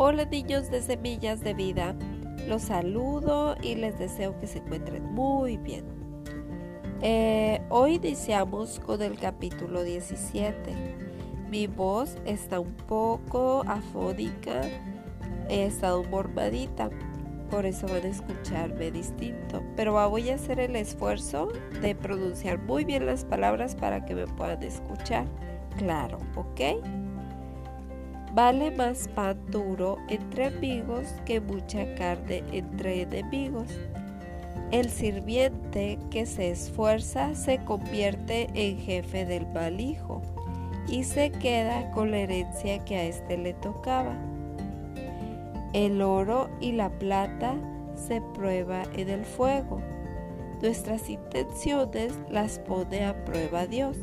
Hola niños de Semillas de Vida, los saludo y les deseo que se encuentren muy bien. Eh, hoy iniciamos con el capítulo 17. Mi voz está un poco afónica, he estado mormadita, por eso van a escucharme distinto, pero voy a hacer el esfuerzo de pronunciar muy bien las palabras para que me puedan escuchar. Claro, ¿ok? Vale más pan duro entre amigos que mucha carne entre enemigos. El sirviente que se esfuerza se convierte en jefe del mal hijo y se queda con la herencia que a éste le tocaba. El oro y la plata se prueba en el fuego. Nuestras intenciones las pone a prueba Dios.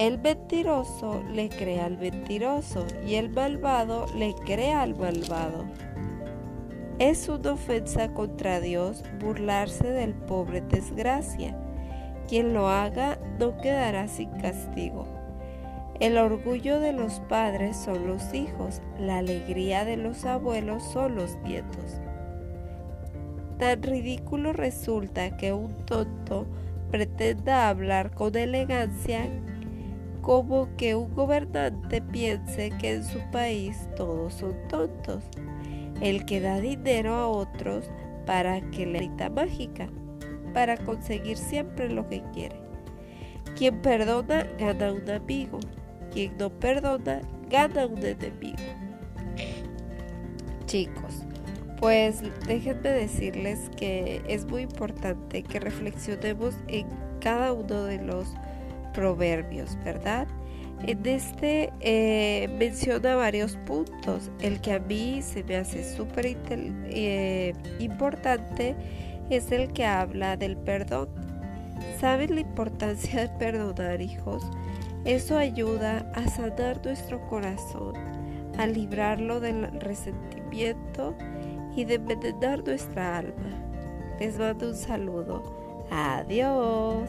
El mentiroso le crea al mentiroso y el malvado le crea al malvado. Es una ofensa contra Dios burlarse del pobre desgracia. Quien lo haga no quedará sin castigo. El orgullo de los padres son los hijos, la alegría de los abuelos son los nietos. Tan ridículo resulta que un tonto pretenda hablar con elegancia como que un gobernante piense que en su país todos son tontos. El que da dinero a otros para que le grita mágica, para conseguir siempre lo que quiere. Quien perdona gana un amigo, quien no perdona gana un enemigo. Chicos, pues déjenme decirles que es muy importante que reflexionemos en cada uno de los proverbios, ¿verdad? En este eh, menciona varios puntos. El que a mí se me hace súper eh, importante es el que habla del perdón. ¿Saben la importancia de perdonar, hijos? Eso ayuda a sanar nuestro corazón, a librarlo del resentimiento y de envenenar nuestra alma. Les mando un saludo. Adiós.